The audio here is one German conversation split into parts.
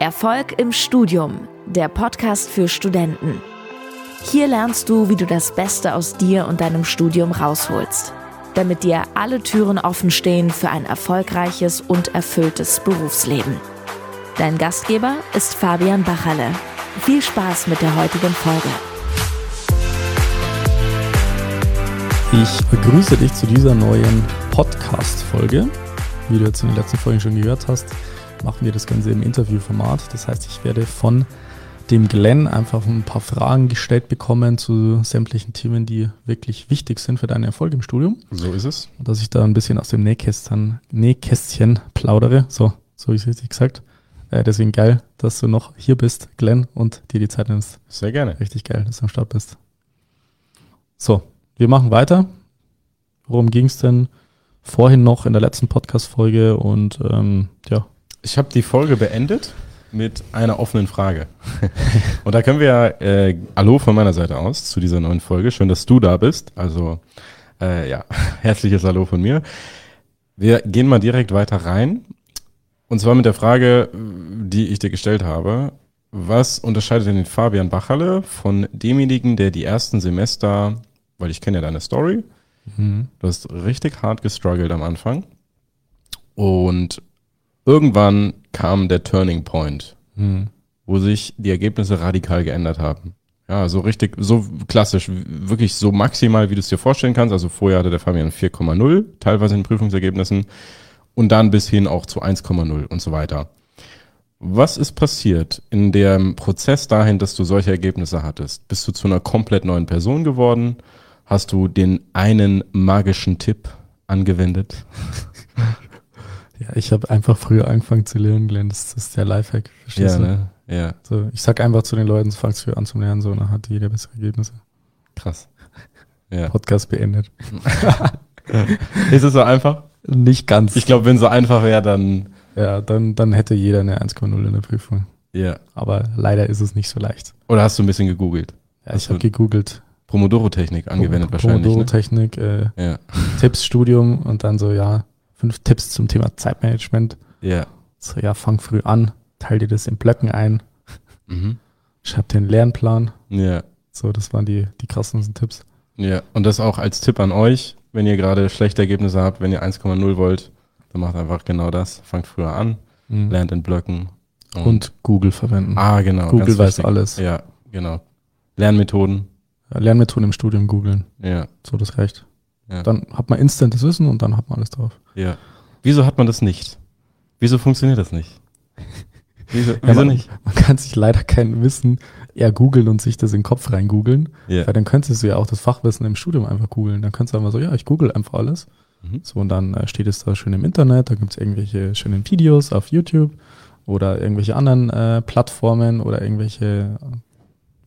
Erfolg im Studium, der Podcast für Studenten. Hier lernst du, wie du das Beste aus dir und deinem Studium rausholst, damit dir alle Türen offen stehen für ein erfolgreiches und erfülltes Berufsleben. Dein Gastgeber ist Fabian Bachalle. Viel Spaß mit der heutigen Folge. Ich begrüße dich zu dieser neuen Podcast-Folge. Wie du jetzt in den letzten Folgen schon gehört hast, machen wir das Ganze im Interviewformat. Das heißt, ich werde von dem Glenn einfach ein paar Fragen gestellt bekommen zu sämtlichen Themen, die wirklich wichtig sind für deinen Erfolg im Studium. So ist es. Und dass ich da ein bisschen aus dem Nähkästchen, Nähkästchen plaudere. So, so ist es richtig gesagt. Äh, deswegen geil, dass du noch hier bist, Glenn, und dir die Zeit nimmst. Sehr gerne. Richtig geil, dass du am Start bist. So, wir machen weiter. Worum ging es denn vorhin noch in der letzten Podcast-Folge? Und ähm, ja, Ich habe die Folge beendet mit einer offenen Frage. Und da können wir, äh, Hallo von meiner Seite aus zu dieser neuen Folge. Schön, dass du da bist. Also, äh, ja, herzliches Hallo von mir. Wir gehen mal direkt weiter rein. Und zwar mit der Frage, die ich dir gestellt habe. Was unterscheidet denn den Fabian Bachalle von demjenigen, der die ersten Semester, weil ich kenne ja deine Story, mhm. Du hast richtig hart gestruggelt am Anfang. Und irgendwann kam der Turning Point, Mhm. wo sich die Ergebnisse radikal geändert haben. Ja, so richtig, so klassisch, wirklich so maximal, wie du es dir vorstellen kannst. Also vorher hatte der Fabian 4,0, teilweise in Prüfungsergebnissen. Und dann bis hin auch zu 1,0 und so weiter. Was ist passiert in dem Prozess dahin, dass du solche Ergebnisse hattest? Bist du zu einer komplett neuen Person geworden? Hast du den einen magischen Tipp angewendet? Ja, ich habe einfach früher angefangen zu lernen, Glenn. Das ist der Lifehack. Verstehst du? ne? Ja, So, ich sag einfach zu den Leuten, fangst früher an zum Lernen, so, dann hat jeder bessere Ergebnisse. krass. Ja. Podcast beendet. Ist es so einfach? Nicht ganz. Ich glaube, wenn so einfach wäre, dann ja, dann, dann hätte jeder eine 1,0 in der Prüfung. ja. Aber leider ist es nicht so leicht. Oder hast du ein bisschen gegoogelt? Ja, Hast ich habe gegoogelt. Pomodoro-Technik angewendet wahrscheinlich. Ne? Pomodoro-Technik, äh, Ja, Tipps, Studium und dann so, ja, fünf Tipps zum Thema Zeitmanagement. ja. So, ja, fang früh an, teil dir das in Blöcken ein, Mhm. schreib dir einen Lernplan. Ja, So, das waren die, die krassesten Tipps. ja. Und das auch als Tipp an euch, wenn ihr gerade schlechte Ergebnisse habt, wenn ihr 1,0 wollt, dann macht einfach genau das. Fangt früher an, Mhm. lernt in Blöcken. Und Google verwenden. ah, genau. Google weiß wichtig. alles. Ja, genau. Lernmethoden. Lernmethoden im Studium googeln. Ja, So, das reicht. Ja. Dann hat man instantes Wissen und dann hat man alles drauf. ja. Wieso hat man das nicht? Wieso funktioniert das nicht? Wieso, Ja, wieso man, nicht? Man kann sich leider kein Wissen eher googeln und sich das in den Kopf rein googeln. Ja. Weil dann könntest du ja auch das Fachwissen im Studium einfach googeln. Dann kannst du einfach so, ja, ich google einfach alles. Mhm. So, und dann äh, steht es da schön im Internet, da gibt's irgendwelche schönen Videos auf YouTube oder irgendwelche anderen äh, Plattformen oder irgendwelche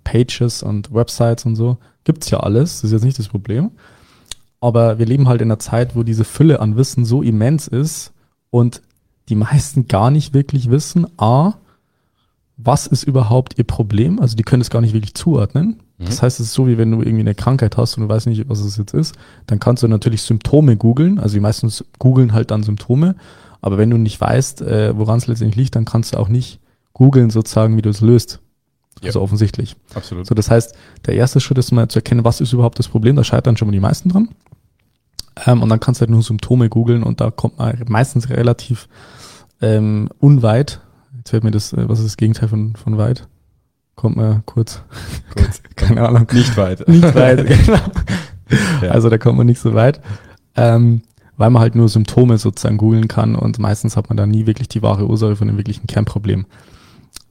Pages und Websites und so. Gibt's ja alles, das ist jetzt nicht das Problem. Aber wir leben halt in einer Zeit, wo diese Fülle an Wissen so immens ist und die meisten gar nicht wirklich wissen, a, was ist überhaupt ihr Problem? Also die können es gar nicht wirklich zuordnen. Mhm. Das heißt, es ist so, wie wenn du irgendwie eine Krankheit hast und du weißt nicht, was es jetzt ist, dann kannst du natürlich Symptome googeln. Also die meisten googeln halt dann Symptome. Aber wenn du nicht weißt, äh, woran es letztendlich liegt, dann kannst du auch nicht googeln sozusagen, wie du es löst. Ja. Also offensichtlich. Absolut. So, das heißt, der erste Schritt ist mal zu erkennen, was ist überhaupt das Problem. Da scheitern schon mal die meisten dran. Ähm, und dann kannst du halt nur Symptome googeln und da kommt man meistens relativ ähm, unweit. Jetzt fällt mir das, äh, was ist das Gegenteil von, von weit? Kommt man kurz. Kurz. Keine Ahnung. Nicht weit. Nicht weit, genau. Ja. Also da kommt man nicht so weit. Ähm, weil man halt nur Symptome sozusagen googeln kann und meistens hat man da nie wirklich die wahre Ursache von dem wirklichen Kernproblem.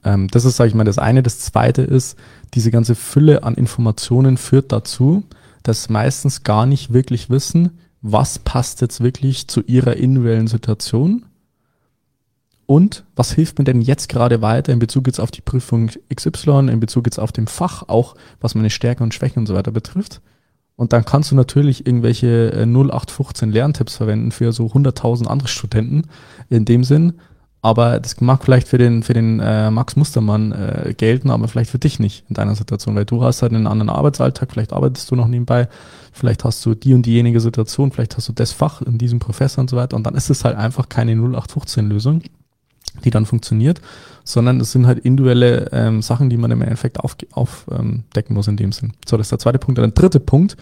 Ähm, das ist, sage ich mal, das eine. Das zweite ist, diese ganze Fülle an Informationen führt dazu, dass meistens gar nicht wirklich wissen, was passt jetzt wirklich zu ihrer individuellen Situation und was hilft mir denn jetzt gerade weiter in Bezug jetzt auf die Prüfung XY, in Bezug jetzt auf dem Fach, auch was meine Stärken und Schwächen und so weiter betrifft. Und dann kannst du natürlich irgendwelche äh, 0815 Lerntipps verwenden für so 100.000 andere Studenten in dem Sinn. Aber das mag vielleicht für den, für den äh, Max Mustermann äh, gelten, aber vielleicht für dich nicht in deiner Situation, weil du hast halt einen anderen Arbeitsalltag, vielleicht arbeitest du noch nebenbei, vielleicht hast du die und diejenige Situation, vielleicht hast du das Fach in diesem Professor und so weiter und dann ist es halt einfach keine 0815-Lösung, die dann funktioniert, sondern es sind halt individuelle ähm, Sachen, die man im Endeffekt aufdecken auf, ähm, muss in dem Sinn. So, das ist der zweite Punkt. Und der dritte Punkt,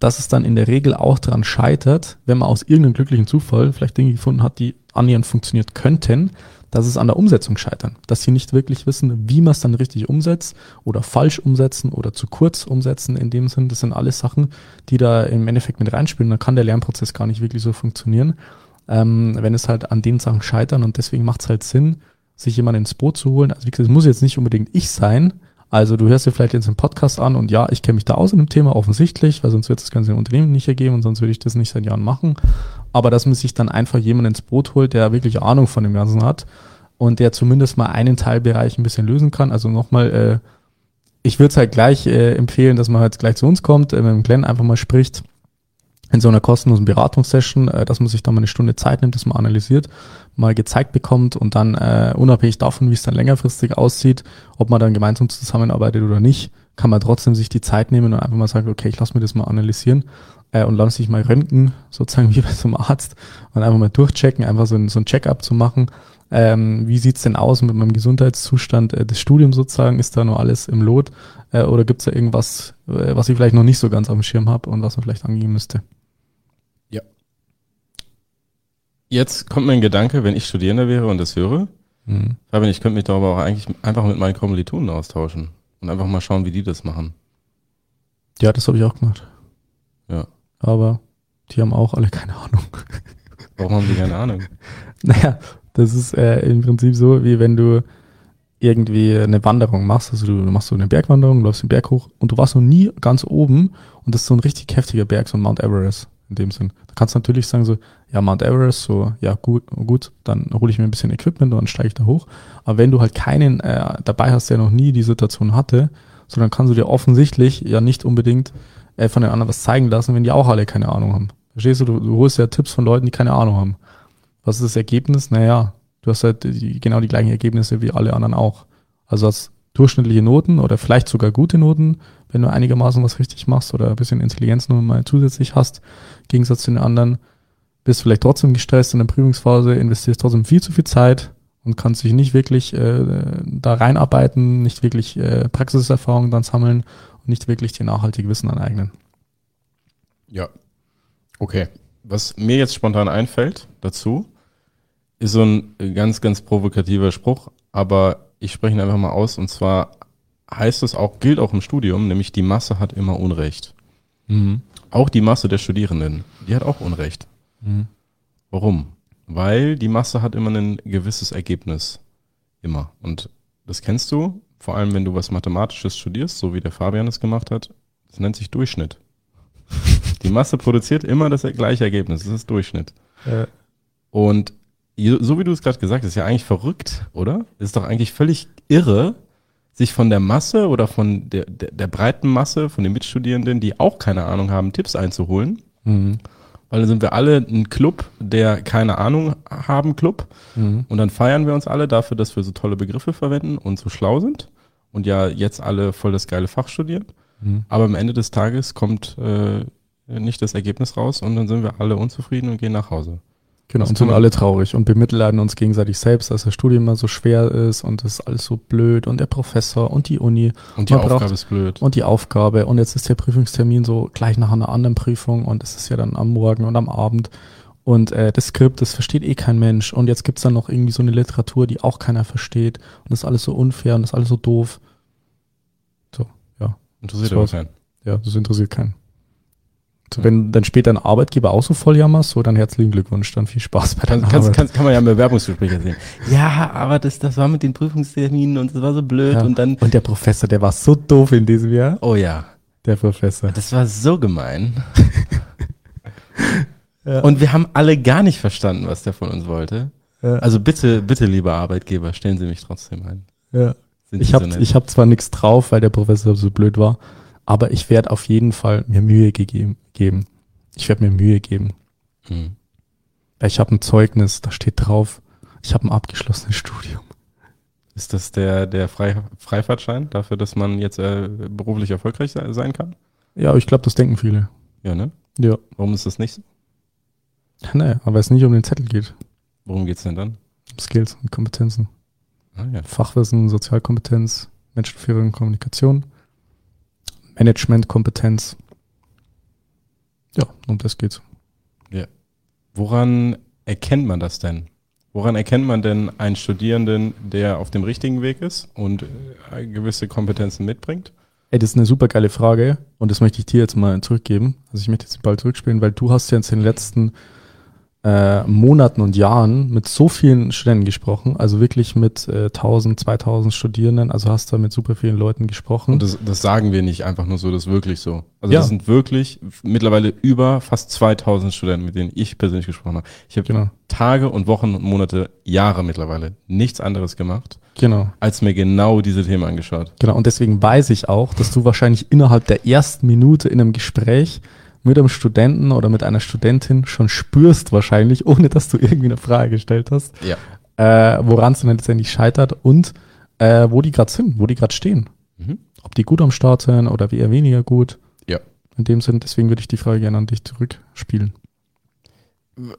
dass es dann in der Regel auch daran scheitert, wenn man aus irgendeinem glücklichen Zufall vielleicht Dinge gefunden hat, die annähernd funktioniert könnten, dass es an der Umsetzung scheitern. Dass sie nicht wirklich wissen, wie man es dann richtig umsetzt oder falsch umsetzen oder zu kurz umsetzen in dem Sinn. Das sind alles Sachen, die da im Endeffekt mit reinspielen. Dann kann der Lernprozess gar nicht wirklich so funktionieren, ähm, wenn es halt an den Sachen scheitern. Und deswegen macht es halt Sinn, sich jemanden ins Boot zu holen. Also wie gesagt, es muss jetzt nicht unbedingt ich sein. Also du hörst dir vielleicht jetzt einen Podcast an und ja, ich kenne mich da aus in dem Thema offensichtlich, weil sonst wird das ganze Unternehmen nicht ergeben und sonst würde ich das nicht seit Jahren machen aber dass man sich dann einfach jemanden ins Boot holt, der wirklich Ahnung von dem Ganzen hat und der zumindest mal einen Teilbereich ein bisschen lösen kann. Also nochmal, äh, ich würde es halt gleich äh, empfehlen, dass man halt gleich zu uns kommt, äh, mit dem Glenn einfach mal spricht in so einer kostenlosen Beratungssession, äh, dass man sich da mal eine Stunde Zeit nimmt, dass man analysiert, mal gezeigt bekommt und dann äh, unabhängig davon, wie es dann längerfristig aussieht, ob man dann gemeinsam zusammenarbeitet oder nicht, kann man trotzdem sich die Zeit nehmen und einfach mal sagen, okay, ich lasse mir das mal analysieren äh, und lass dich mal röntgen, sozusagen wie bei so einem Arzt und einfach mal durchchecken, einfach so ein, so ein Check-up zu machen. Ähm, wie sieht's denn aus mit meinem Gesundheitszustand äh, des Studiums sozusagen? Ist da noch alles im Lot? Äh, oder gibt's da irgendwas, äh, was ich vielleicht noch nicht so ganz auf dem Schirm habe und was man vielleicht angehen müsste? Ja. Jetzt kommt mir ein Gedanke, wenn ich Studierender wäre und das höre. Mhm. Fabian, ich könnte mich da aber auch eigentlich einfach mit meinen Kommilitonen austauschen und einfach mal schauen, wie die das machen. Ja, das habe ich auch gemacht. Ja aber die haben auch alle keine Ahnung. Warum haben die keine Ahnung? naja, das ist äh, im Prinzip so, wie wenn du irgendwie eine Wanderung machst. Also du machst so eine Bergwanderung, läufst den Berg hoch und du warst noch nie ganz oben und das ist so ein richtig heftiger Berg, so ein Mount Everest in dem Sinn. Da kannst du natürlich sagen so, ja, Mount Everest, so, ja, gut, gut, dann hole ich mir ein bisschen Equipment und dann steige ich da hoch. Aber wenn du halt keinen äh, dabei hast, der noch nie die Situation hatte, so dann kannst du dir offensichtlich ja nicht unbedingt äh, von den anderen was zeigen lassen, wenn die auch alle keine Ahnung haben. Verstehst du? Du, du holst ja Tipps von Leuten, die keine Ahnung haben. Was ist das Ergebnis? Naja, du hast halt die, genau die gleichen Ergebnisse wie alle anderen auch. Also hast durchschnittliche Noten oder vielleicht sogar gute Noten, wenn du einigermaßen was richtig machst oder ein bisschen Intelligenz nur mal zusätzlich hast, im Gegensatz zu den anderen, bist vielleicht trotzdem gestresst in der Prüfungsphase, investierst trotzdem viel zu viel Zeit und kannst dich nicht wirklich äh, da reinarbeiten, nicht wirklich äh, Praxiserfahrung dann sammeln und nicht wirklich dir nachhaltig Wissen aneignen. Ja. Okay. Was mir jetzt spontan einfällt dazu, ist so ein ganz, ganz provokativer Spruch, aber ich spreche ihn einfach mal aus und zwar heißt es auch, gilt auch im Studium, nämlich die Masse hat immer Unrecht. Mhm. Auch die Masse der Studierenden, die hat auch Unrecht. Mhm. Warum? Weil die Masse hat immer ein gewisses Ergebnis. Immer. Und das kennst du, vor allem wenn du was Mathematisches studierst, so wie der Fabian es gemacht hat, das nennt sich Durchschnitt. Die Masse produziert immer das gleiche Ergebnis, das ist Durchschnitt. Ja. Und so wie du es gerade gesagt hast, ist ja eigentlich verrückt, oder? Ist doch eigentlich völlig irre, sich von der Masse oder von der, der, der breiten Masse, von den Mitstudierenden, die auch keine Ahnung haben, Tipps einzuholen. Mhm weil dann sind wir alle ein Club, der keine Ahnung haben Club. Mhm. Und dann feiern wir uns alle dafür, dass wir so tolle Begriffe verwenden und so schlau sind und ja jetzt alle voll das geile Fach studieren. Mhm. Aber am Ende des Tages kommt äh, nicht das Ergebnis raus und dann sind wir alle unzufrieden und gehen nach Hause. Genau, und sind alle traurig und bemitleiden uns gegenseitig selbst, dass das Studium immer so schwer ist und das ist alles so blöd und der Professor und die Uni. Und die Aufgabe braucht, ist blöd. Und die Aufgabe und jetzt ist der Prüfungstermin so gleich nach einer anderen Prüfung und es ist ja dann am Morgen und am Abend und äh, das Skript, das versteht eh kein Mensch und jetzt gibt's dann noch irgendwie so eine Literatur, die auch keiner versteht und das ist alles so unfair und das ist alles so doof. So, ja. Interessiert aber keinen. Ja, das interessiert keinen. Wenn dann später ein Arbeitgeber auch so voll jammerst, so dann herzlichen Glückwunsch, dann viel Spaß bei deiner kann, Arbeit. Kann, kann man ja im Bewerbungsgespräch sehen. Ja, aber das, das war mit den Prüfungsterminen und das war so blöd ja. und dann. Und der Professor, der war so doof in diesem Jahr. Oh ja. Der Professor. Das war so gemein. ja. Und wir haben alle gar nicht verstanden, was der von uns wollte. Ja. Also bitte, bitte, lieber Arbeitgeber, stellen Sie mich trotzdem ein. Ja. ich habe so ich hab zwar nichts drauf, weil der Professor so blöd war, aber ich werde auf jeden Fall mir Mühe gegeben, geben. Ich werde mir Mühe geben. Hm. Ich habe ein Zeugnis, da steht drauf, ich habe ein abgeschlossenes Studium. Ist das der, der Frei, Freifahrtschein dafür, dass man jetzt äh, beruflich erfolgreich sein kann? Ja, ich glaube, das denken viele. Ja, ne? Ja. Warum ist das nicht so? Nee, aber es nicht um den Zettel geht. Worum geht's denn dann? Skills und Kompetenzen. Ah, ja. Fachwissen, Sozialkompetenz, Menschenführung, Kommunikation, Managementkompetenz. Ja, um das geht's. Woran erkennt man das denn? Woran erkennt man denn einen Studierenden, der auf dem richtigen Weg ist und äh, gewisse Kompetenzen mitbringt? Ey, das ist eine super geile Frage und das möchte ich dir jetzt mal zurückgeben. Also ich möchte jetzt den Ball zurückspielen, weil du hast ja jetzt in den letzten äh, Monaten und Jahren mit so vielen Studenten gesprochen, also wirklich mit äh, 1000, 2000 Studierenden, also hast da mit super vielen Leuten gesprochen. Und das, das sagen wir nicht einfach nur so, das ist wirklich so. Also Ja. das sind wirklich mittlerweile über fast 2000 Studenten, mit denen ich persönlich gesprochen habe. Ich habe Genau. Tage und Wochen und Monate, Jahre mittlerweile nichts anderes gemacht, Genau. als mir genau diese Themen angeschaut. Genau, und deswegen weiß ich auch, dass du wahrscheinlich innerhalb der ersten Minute in einem Gespräch mit einem Studenten oder mit einer Studentin schon spürst wahrscheinlich, ohne dass du irgendwie eine Frage gestellt hast, Ja. äh, woran es denn letztendlich scheitert und äh, wo die gerade sind, wo die gerade stehen. Mhm. Ob die gut am Start sind oder eher weniger gut. Ja. In dem Sinn, deswegen würde ich die Frage gerne an dich zurückspielen.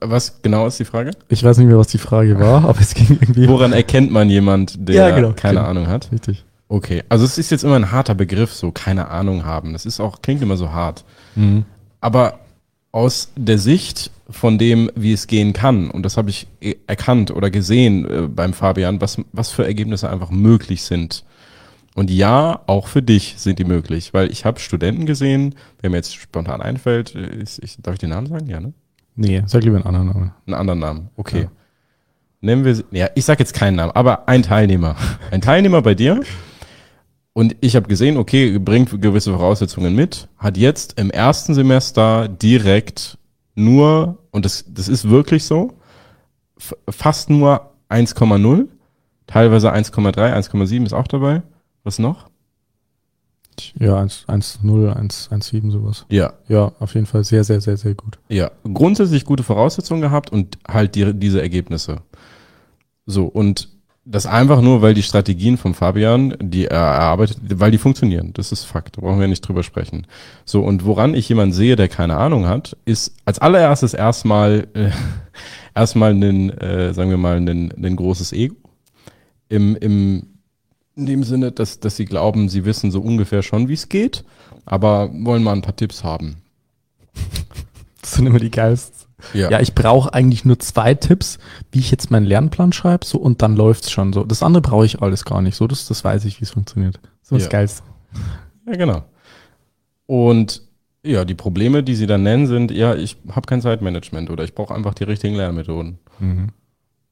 Was genau ist die Frage? Ich weiß nicht mehr, was die Frage war, aber es ging irgendwie. Woran erkennt man jemand, der Ja, genau, keine genau. Ahnung hat? Richtig. Okay, also es ist jetzt immer ein harter Begriff, so keine Ahnung haben. Das ist auch, klingt immer so hart. Mhm. Aber aus der Sicht von dem, wie es gehen kann, und das habe ich eh erkannt oder gesehen äh, beim Fabian, was, was für Ergebnisse einfach möglich sind. Und ja, auch für dich sind die möglich, weil ich habe Studenten gesehen, wer mir jetzt spontan einfällt, ist, ich, darf ich den Namen sagen? Ja, ne? Nee, sag lieber einen anderen Namen. Einen anderen Namen. Okay. Ja. Nennen wir, sie- ja, ich sag jetzt keinen Namen, aber ein Teilnehmer. Ein Teilnehmer bei dir. Und ich habe gesehen, okay, bringt gewisse Voraussetzungen mit, hat jetzt im ersten Semester direkt nur, und das, das ist wirklich so, fast nur 1,0, teilweise 1,3, 1,7 ist auch dabei. Was noch? Ja, 1, 1, 0, 1, 1, 7, sowas. Ja, Ja, auf jeden Fall sehr, sehr, sehr, sehr gut. Ja, grundsätzlich gute Voraussetzungen gehabt und halt die, diese Ergebnisse. So, und das einfach nur, weil die Strategien von Fabian, die er erarbeitet, weil die funktionieren. Das ist Fakt. Da brauchen wir nicht drüber sprechen. So, und woran ich jemanden sehe, der keine Ahnung hat, ist als allererstes erstmal, äh, erstmal einen, äh, sagen wir mal, ein ein großes Ego. Im, im, in dem Sinne, dass, dass sie glauben, sie wissen so ungefähr schon, wie es geht, aber wollen mal ein paar Tipps haben. Das sind immer die geilsten. Ja, ich brauche eigentlich nur zwei Tipps, wie ich jetzt meinen Lernplan schreibe, so und dann läuft's schon so. Das andere brauche ich alles gar nicht. So, das, das weiß ich, wie es funktioniert. Das ist Ja. Geilste. Ja, genau. Und ja, die Probleme, die sie dann nennen, sind, ja, ich habe kein Zeitmanagement oder ich brauche einfach die richtigen Lernmethoden. Mhm.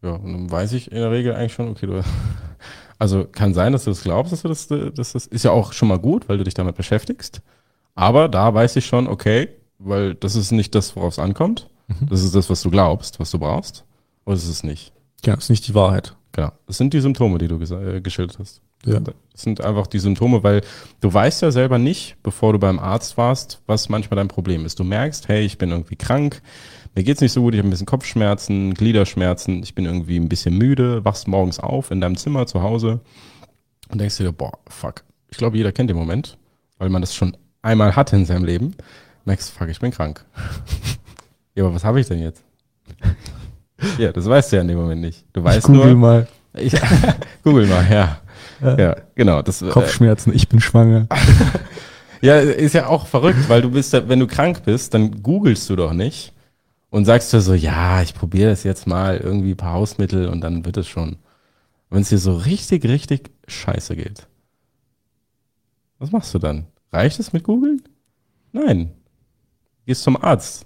Ja, und dann weiß ich in der Regel eigentlich schon, okay, du. Also kann sein, dass du das glaubst, dass du das, dass das ist ja auch schon mal gut, weil du dich damit beschäftigst. Aber da weiß ich schon, okay, weil das ist nicht das, worauf es ankommt. Das ist das, was du glaubst, was du brauchst. Oder ist es nicht? Genau, ist nicht die Wahrheit. Genau. Das sind die Symptome, die du äh, geschildert hast. Ja. Das sind einfach die Symptome, weil du weißt ja selber nicht, bevor du beim Arzt warst, was manchmal dein Problem ist. Du merkst, hey, ich bin irgendwie krank, mir geht's nicht so gut, ich habe ein bisschen Kopfschmerzen, Gliederschmerzen, ich bin irgendwie ein bisschen müde, wachst morgens auf in deinem Zimmer zu Hause und denkst dir, boah, fuck. Ich glaube, jeder kennt den Moment, weil man das schon einmal hatte in seinem Leben. Merkst, fuck, ich bin krank. ja, aber was habe ich denn jetzt? ja, das weißt du ja in dem Moment nicht. Du weißt ich google nur, mal ich, Google mal, ja. Ja. Ja, genau. Das, äh, Kopfschmerzen, ich bin schwanger. ja, ist ja auch verrückt, weil du bist, wenn du krank bist, dann googelst du doch nicht und sagst dir so, ja, ich probiere das jetzt mal, irgendwie ein paar Hausmittel und dann wird es schon. Wenn es dir so richtig, richtig scheiße geht, was machst du dann? Reicht es mit googeln? Nein. Gehst zum Arzt.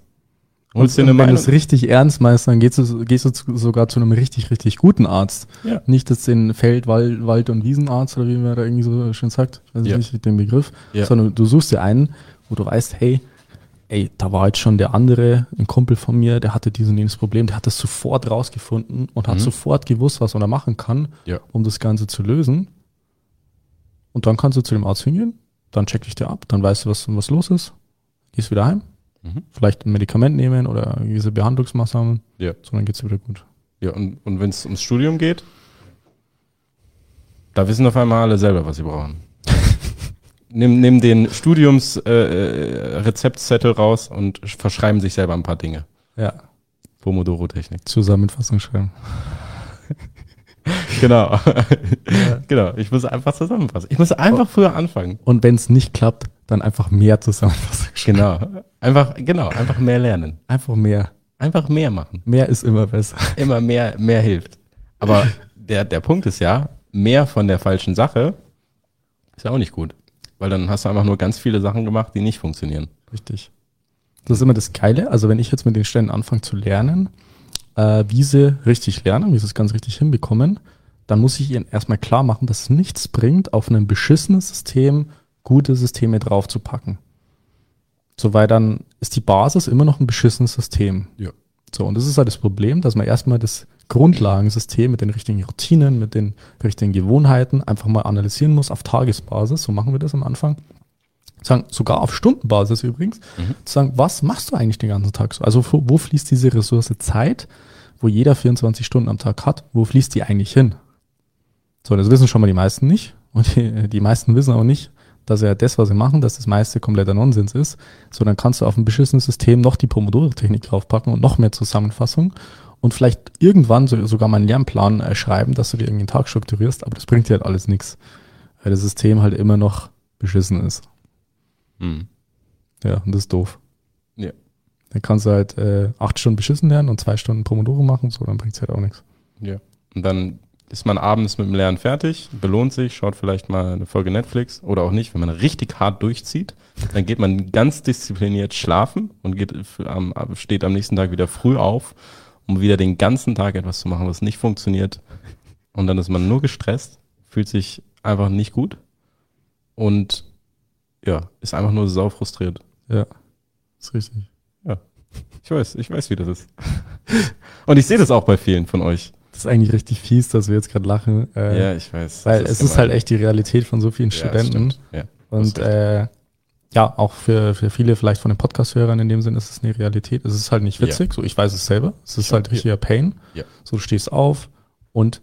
Holst Und eine wenn du es richtig ernst meinst, dann gehst du, gehst du sogar zu einem richtig, richtig guten Arzt. Ja. Nicht jetzt den Feld-, Wald-, Wald und Wiesenarzt oder wie man da irgendwie so schön sagt. Ich weiß Ja. nicht den Begriff. Ja. Sondern du suchst dir einen, wo du weißt, hey, ey, da war jetzt schon der andere, ein Kumpel von mir, der hatte diesen und jenes Problem, der hat das sofort rausgefunden und hat Mhm. sofort gewusst, was man da machen kann, Ja. um das Ganze zu lösen. Und dann kannst du zu dem Arzt hingehen, dann check dich dir ab, dann weißt du, was, was los ist, gehst wieder heim, Mhm. vielleicht ein Medikament nehmen oder gewisse Behandlungsmaßnahmen, Ja. so dann geht's dir wieder gut. Ja, und, und wenn es ums Studium geht, da wissen auf einmal alle selber, was sie brauchen. nimm, nimm den Studiumsrezeptzettel äh, Rezeptzettel raus und verschreiben sich selber ein paar Dinge. Ja. Pomodoro-Technik. Zusammenfassung schreiben. Genau. genau. Ich muss einfach zusammenfassen. Ich muss einfach früher anfangen. Und wenn es nicht klappt, dann einfach mehr zusammenfassen. Genau. Einfach, genau, einfach mehr lernen. Einfach mehr. Einfach mehr machen. Mehr ist immer besser. Immer mehr, mehr hilft. Aber der, der Punkt ist ja, mehr von der falschen Sache ist ja auch nicht gut. Weil dann hast du einfach nur ganz viele Sachen gemacht, die nicht funktionieren. Richtig. Das ist immer das Geile. Also wenn ich jetzt mit den Ständen anfange zu lernen, äh, wie sie richtig lernen, wie sie es ganz richtig hinbekommen, dann muss ich ihnen erstmal klar machen, dass es nichts bringt, auf ein beschissenes System gute Systeme draufzupacken. So, weil dann ist die Basis immer noch ein beschissenes System. Ja. So, und das ist halt das Problem, dass man erstmal das Grundlagensystem mit den richtigen Routinen, mit den richtigen Gewohnheiten einfach mal analysieren muss auf Tagesbasis. So machen wir das am Anfang. Sagen, sogar auf Stundenbasis übrigens, mhm. zu sagen, was machst du eigentlich den ganzen Tag so? Also wo, wo fließt diese Ressource Zeit, wo jeder 24 Stunden am Tag hat, wo fließt die eigentlich hin? So, das wissen schon mal die meisten nicht. Und die, die meisten wissen auch nicht, dass ja das, was sie machen, dass das meiste kompletter Nonsens ist. So, dann kannst du auf ein beschissenes System noch die Pomodoro-Technik draufpacken und noch mehr Zusammenfassung und vielleicht irgendwann so, sogar mal einen Lernplan äh, schreiben, dass du dir irgendwie einen Tag strukturierst, aber das bringt dir halt alles nichts, weil das System halt immer noch beschissen ist. Hm. Ja, und das ist doof. Ja. Dann kannst du halt äh, acht Stunden beschissen lernen und zwei Stunden Pomodoro machen, so, dann bringt's halt auch nichts. Ja. Und dann ist man abends mit dem Lernen fertig, belohnt sich, schaut vielleicht mal eine Folge Netflix oder auch nicht, wenn man richtig hart durchzieht, dann geht man ganz diszipliniert schlafen und geht, am, steht am nächsten Tag wieder früh auf, um wieder den ganzen Tag etwas zu machen, was nicht funktioniert. Und dann ist man nur gestresst, fühlt sich einfach nicht gut und ja, ist einfach nur sau frustriert. Ja, ist richtig. Ja, ich weiß, ich weiß, wie das ist. Und ich sehe das auch bei vielen von euch. Das ist eigentlich richtig fies, dass wir jetzt gerade lachen. Äh, ja, ich weiß. Weil ist es ist halt echt die Realität von so vielen Ja, Studenten. Ja, Und äh, ja, auch für, für viele vielleicht von den Podcast-Hörern in dem Sinn ist es eine Realität. Es ist halt nicht witzig, so ich weiß es selber. Es ist Ja, halt richtiger Pain. Ja. So du stehst auf und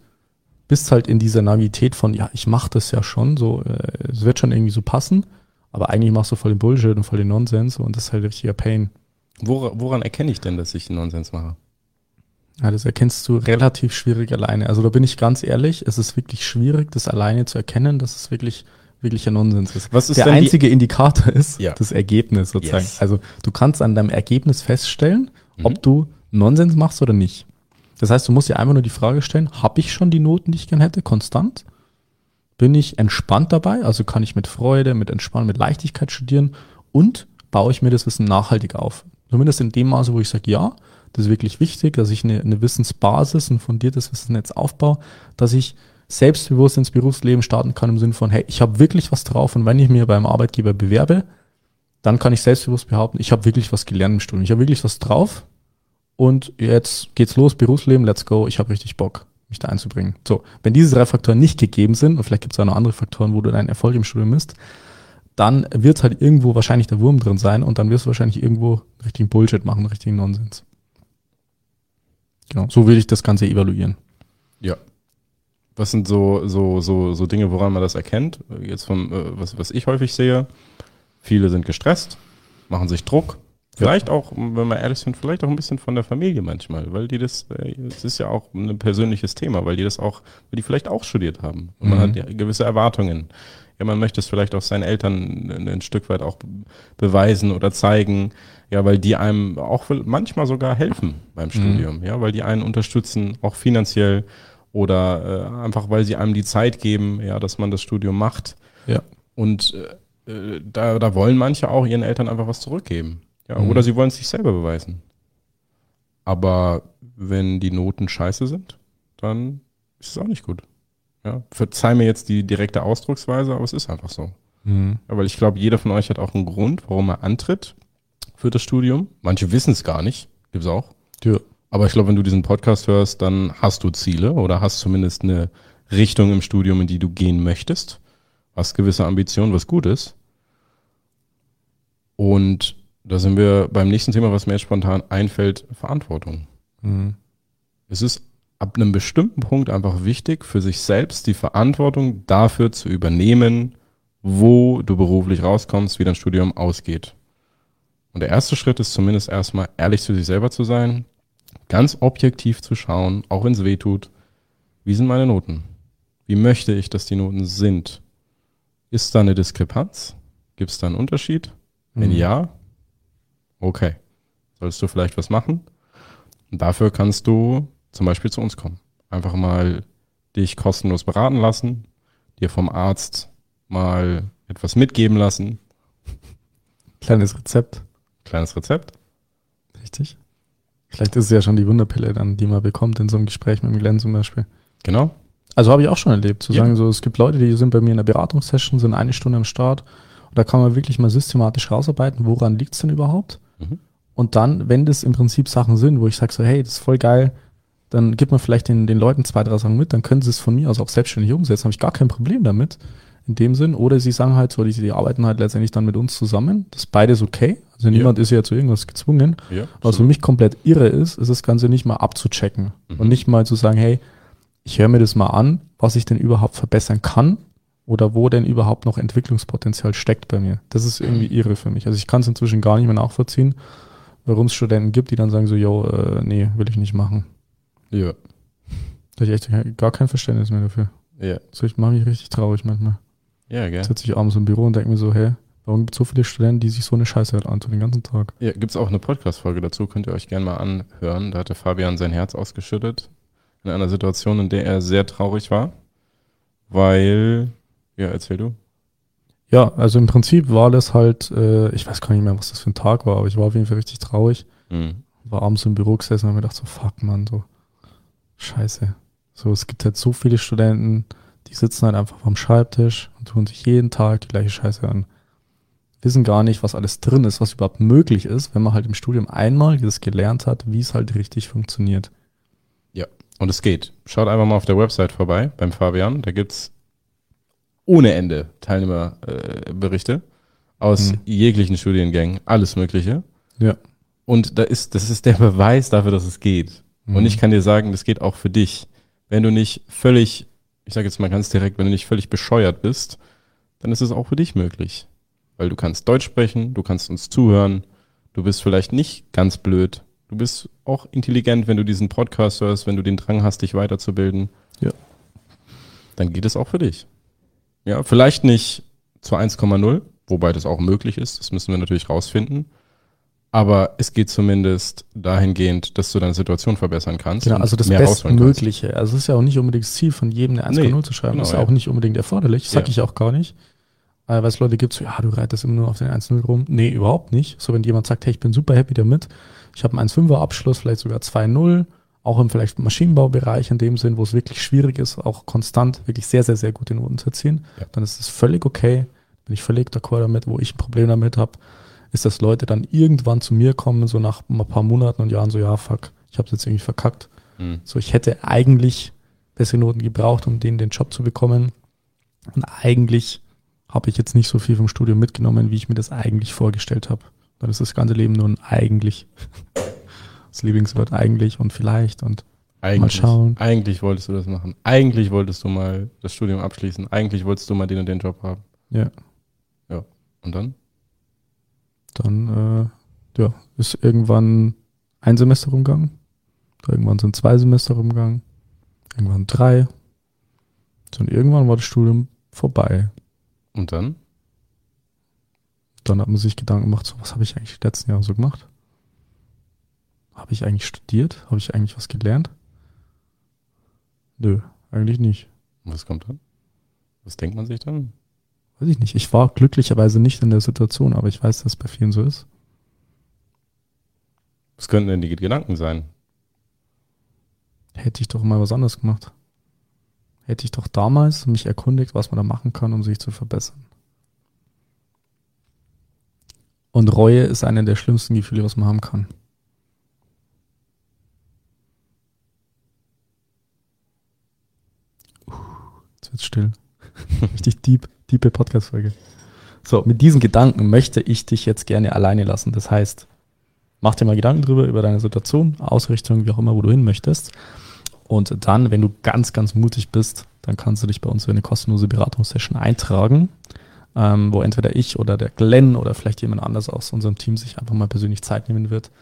bist halt in dieser Navität von, ja, ich mach das ja schon, so äh, es wird schon irgendwie so passen, aber eigentlich machst du voll den Bullshit und voll den Nonsens und das ist halt richtiger Pain. Woran, woran erkenne ich denn, dass ich Nonsens mache? Ja, das erkennst du relativ schwierig alleine. Also da bin ich ganz ehrlich, es ist wirklich schwierig, das alleine zu erkennen, dass es wirklich wirklicher Nonsens ist. Was ist Der einzige Indikator ist Ja. das Ergebnis sozusagen. Yes. Also du kannst an deinem Ergebnis feststellen, Mhm. ob du Nonsens machst oder nicht. Das heißt, du musst dir einfach nur die Frage stellen, habe ich schon die Noten, die ich gern hätte, konstant? Bin ich entspannt dabei? Also kann ich mit Freude, mit Entspannung, mit Leichtigkeit studieren und baue ich mir das Wissen nachhaltig auf? Zumindest in dem Maße, wo ich sage, ja, das ist wirklich wichtig, dass ich eine, eine Wissensbasis, ein fundiertes Wissensnetz aufbaue, dass ich selbstbewusst ins Berufsleben starten kann im Sinne von, hey, ich habe wirklich was drauf und wenn ich mir beim Arbeitgeber bewerbe, dann kann ich selbstbewusst behaupten, ich habe wirklich was gelernt im Studium, ich habe wirklich was drauf und jetzt geht's los, Berufsleben, let's go, ich habe richtig Bock, mich da einzubringen. So, wenn diese drei Faktoren nicht gegeben sind, und vielleicht gibt es auch noch andere Faktoren, wo du deinen Erfolg im Studium misst, dann wird halt irgendwo wahrscheinlich der Wurm drin sein und dann wirst du wahrscheinlich irgendwo richtigen Bullshit machen, richtigen Nonsens. Genau, so will ich das Ganze evaluieren. Ja. Was sind so, so, so, so Dinge, woran man das erkennt? Jetzt vom, äh, was, was ich häufig sehe, viele sind gestresst, machen sich Druck. Vielleicht auch, wenn wir ehrlich sind, vielleicht auch ein bisschen von der Familie manchmal, weil die das, äh, es ist ja auch ein persönliches Thema, weil die das auch, weil die vielleicht auch studiert haben. Und man Mhm. hat ja gewisse Erwartungen. Ja, man möchte es vielleicht auch seinen Eltern ein, Stück weit auch beweisen oder zeigen, ja, weil die einem auch manchmal sogar helfen beim Studium, ja, weil die einen unterstützen, auch finanziell oder äh, einfach weil sie einem die Zeit geben, ja, dass man das Studium macht. Ja. Und äh, äh, da, da wollen manche auch ihren Eltern einfach was zurückgeben. Ja, Mhm. Oder sie wollen es sich selber beweisen. Aber wenn die Noten scheiße sind, dann ist es auch nicht gut. Ja, verzeih mir jetzt die direkte Ausdrucksweise, aber es ist einfach so. Mhm. Ja, weil ich glaube, jeder von euch hat auch einen Grund, warum er antritt für das Studium. Manche wissen es gar nicht, gibt's auch. Ja. Aber ich glaube, wenn du diesen Podcast hörst, dann hast du Ziele oder hast zumindest eine Richtung im Studium, in die du gehen möchtest. Hast gewisse Ambitionen, was gut ist. Und da sind wir beim nächsten Thema, was mir jetzt spontan einfällt, Verantwortung. Mhm. Es ist ab einem bestimmten Punkt einfach wichtig, für sich selbst die Verantwortung dafür zu übernehmen, wo du beruflich rauskommst, wie dein Studium ausgeht. Und der erste Schritt ist zumindest erstmal ehrlich zu sich selber zu sein, ganz objektiv zu schauen, auch wenn es weh tut, wie sind meine Noten? Wie möchte ich, dass die Noten sind? Ist da eine Diskrepanz? Gibt es da einen Unterschied? Wenn Mhm. ja, okay. Sollst du vielleicht was machen? Und dafür kannst du zum Beispiel zu uns kommen. Einfach mal dich kostenlos beraten lassen, dir vom Arzt mal etwas mitgeben lassen. Kleines Rezept. Kleines Rezept. Richtig. Vielleicht ist es ja schon die Wunderpille dann, die man bekommt in so einem Gespräch mit dem Glenn zum Beispiel. Genau. Also habe ich auch schon erlebt, zu Ja. sagen, so, es gibt Leute, die sind bei mir in der Beratungssession, sind eine Stunde am Start. Und da kann man wirklich mal systematisch rausarbeiten, woran liegt's denn überhaupt? Mhm. Und dann, wenn das im Prinzip Sachen sind, wo ich sage so, hey, das ist voll geil, dann gibt man vielleicht den, den Leuten zwei, drei Sachen mit, dann können sie es von mir aus auch selbstständig umsetzen, habe ich gar kein Problem damit in dem Sinn. Oder sie sagen halt so, die, die arbeiten halt letztendlich dann mit uns zusammen. Das ist beides okay. Also niemand ist ja zu irgendwas gezwungen. Ja, Was für mich komplett irre ist, ist das Ganze nicht mal abzuchecken Mhm. und nicht mal zu sagen, hey, ich höre mir das mal an, was ich denn überhaupt verbessern kann oder wo denn überhaupt noch Entwicklungspotenzial steckt bei mir. Das ist irgendwie irre für mich. Also ich kann es inzwischen gar nicht mehr nachvollziehen, warum es Studenten gibt, die dann sagen so, yo, äh, nee, will ich nicht machen. Ja. Da habe ich echt gar kein Verständnis mehr dafür. Ja. So, ich mache mich richtig traurig manchmal. Ja, gell? Sitze ich abends im Büro und denke mir so, hey, warum gibt es so viele Studenten, die sich so eine Scheiße halt antun den ganzen Tag? Ja, gibt's auch eine Podcast-Folge dazu, könnt ihr euch gerne mal anhören. Da hatte Fabian sein Herz ausgeschüttet. In einer Situation, in der er sehr traurig war. Weil, ja, erzähl du. Ja, also im Prinzip war das halt, äh, ich weiß gar nicht mehr, was das für ein Tag war, aber ich war auf jeden Fall richtig traurig. Mhm. War abends im Büro gesessen und hab mir gedacht so, fuck man, so scheiße. So, es gibt halt so viele Studenten, die sitzen halt einfach am Schreibtisch und tun sich jeden Tag die gleiche Scheiße an. Wissen gar nicht, was alles drin ist, was überhaupt möglich ist, wenn man halt im Studium einmal das gelernt hat, wie es halt richtig funktioniert. Und es geht. Schaut einfach mal auf der Website vorbei beim Fabian. Da gibt's ohne Ende Teilnehmerberichte äh, Berichte aus Mhm. jeglichen Studiengängen, alles Mögliche. Ja. Und da ist, das ist der Beweis dafür, dass es geht. Mhm. Und ich kann dir sagen, das geht auch für dich. Wenn du nicht völlig, ich sage jetzt mal ganz direkt, wenn du nicht völlig bescheuert bist, dann ist es auch für dich möglich. Weil du kannst Deutsch sprechen, du kannst uns zuhören, du bist vielleicht nicht ganz blöd, du bist auch intelligent, wenn du diesen Podcast hörst, wenn du den Drang hast, dich weiterzubilden. Ja. Dann geht es auch für dich. Ja, vielleicht nicht zu 1,0, wobei das auch möglich ist, das müssen wir natürlich rausfinden. Aber es geht zumindest dahingehend, dass du deine Situation verbessern kannst. Genau, also das. Bestmögliche. Also es ist ja auch nicht unbedingt das Ziel von jedem eine 1,0 Nee, zu schreiben. genau, das ist ja auch nicht unbedingt erforderlich. Sag Ja. ich auch gar nicht. Äh, weil es Leute gibt, so, ja, du reitest immer nur auf den 1,0 rum. Nee, überhaupt nicht. So, wenn jemand sagt, hey, ich bin super happy damit. Ich habe einen 1,5er Abschluss, vielleicht sogar 2,0. Auch im vielleicht Maschinenbaubereich in dem Sinn, wo es wirklich schwierig ist, auch konstant wirklich sehr, sehr, sehr gute Noten zu erzielen. Ja. Dann ist es völlig okay. Bin ich völlig d'accord damit, wo ich ein Problem damit habe, ist, dass Leute dann irgendwann zu mir kommen, so nach ein paar Monaten und Jahren so, ja, fuck, ich habe jetzt irgendwie verkackt. Mhm. So, ich hätte eigentlich bessere Noten gebraucht, um denen den Job zu bekommen. Und eigentlich habe ich jetzt nicht so viel vom Studium mitgenommen, wie ich mir das eigentlich vorgestellt habe. Dann ist das ganze Leben nur ein eigentlich. Das Lieblingswort eigentlich und vielleicht und Eigentlich, schauen. eigentlich wolltest du das machen. Eigentlich wolltest du mal das Studium abschließen. Eigentlich wolltest du mal den und den Job haben. ja, Und dann? dann äh, ja, ist irgendwann ein Semester rumgegangen. Irgendwann sind zwei Semester rumgegangen. Irgendwann drei. Und irgendwann war das Studium vorbei. Und dann? dann hat man sich Gedanken gemacht, so, was habe ich eigentlich die letzten Jahre so gemacht? Habe ich eigentlich studiert? Habe ich eigentlich was gelernt? Nö, eigentlich nicht. Was kommt dann? Was denkt man sich dann? Weiß ich nicht. Ich war glücklicherweise nicht in der Situation, aber ich weiß, dass es bei vielen so ist. Was könnten denn die Gedanken sein? Hätte ich doch mal was anderes gemacht. Hätte ich doch damals mich erkundigt, was man da machen kann, um sich zu verbessern. Und Reue ist einer der schlimmsten Gefühle, was man haben kann. Jetzt still. Richtig deep, diepe Podcast-Folge. So, mit diesen Gedanken möchte ich dich jetzt gerne alleine lassen. Das heißt, mach dir mal Gedanken drüber, über deine Situation, Ausrichtung, wie auch immer, wo du hin möchtest. Und dann, wenn du ganz, ganz mutig bist, dann kannst du dich bei uns für eine kostenlose Beratungssession eintragen, ähm, wo entweder ich oder der Glenn oder vielleicht jemand anders aus unserem Team sich einfach mal persönlich Zeit nehmen wird,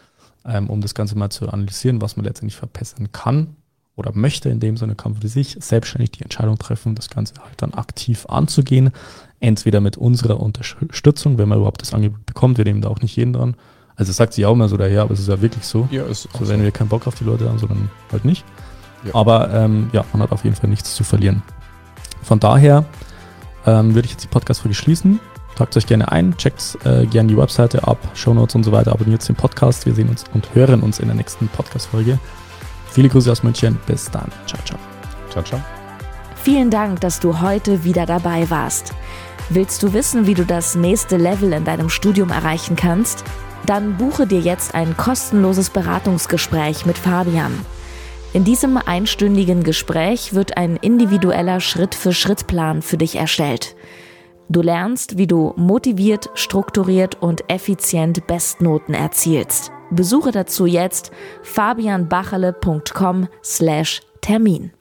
ähm, um das Ganze mal zu analysieren, was man letztendlich verbessern kann oder möchte in dem Sinne, kann für sich selbstständig die Entscheidung treffen, das Ganze halt dann aktiv anzugehen. Entweder mit unserer Unterstützung, wenn man überhaupt das Angebot bekommt, wir nehmen da auch nicht jeden dran. Also das sagt sie auch immer so daher, aber es ist ja wirklich so. Ja, ist so, wenn so. wir keinen Bock auf die Leute haben, sondern halt nicht. Ja. Aber ähm, ja, man hat auf jeden Fall nichts zu verlieren. Von daher ähm, würde ich jetzt die Podcast-Folge schließen. Tragt euch gerne ein, checkt äh, gerne die Webseite ab, Shownotes und so weiter, abonniert den Podcast. Wir sehen uns und hören uns in der nächsten Podcast-Folge. Viele Grüße aus München. Bis dann. Ciao, ciao. Ciao, ciao. Vielen Dank, dass du heute wieder dabei warst. Willst du wissen, wie du das nächste Level in deinem Studium erreichen kannst? Dann buche dir jetzt ein kostenloses Beratungsgespräch mit Fabian. In diesem einstündigen Gespräch wird ein individueller Schritt-für-Schritt-Plan für dich erstellt. Du lernst, wie du motiviert, strukturiert und effizient Bestnoten erzielst. Besuche dazu jetzt fabianbachele.com/termin.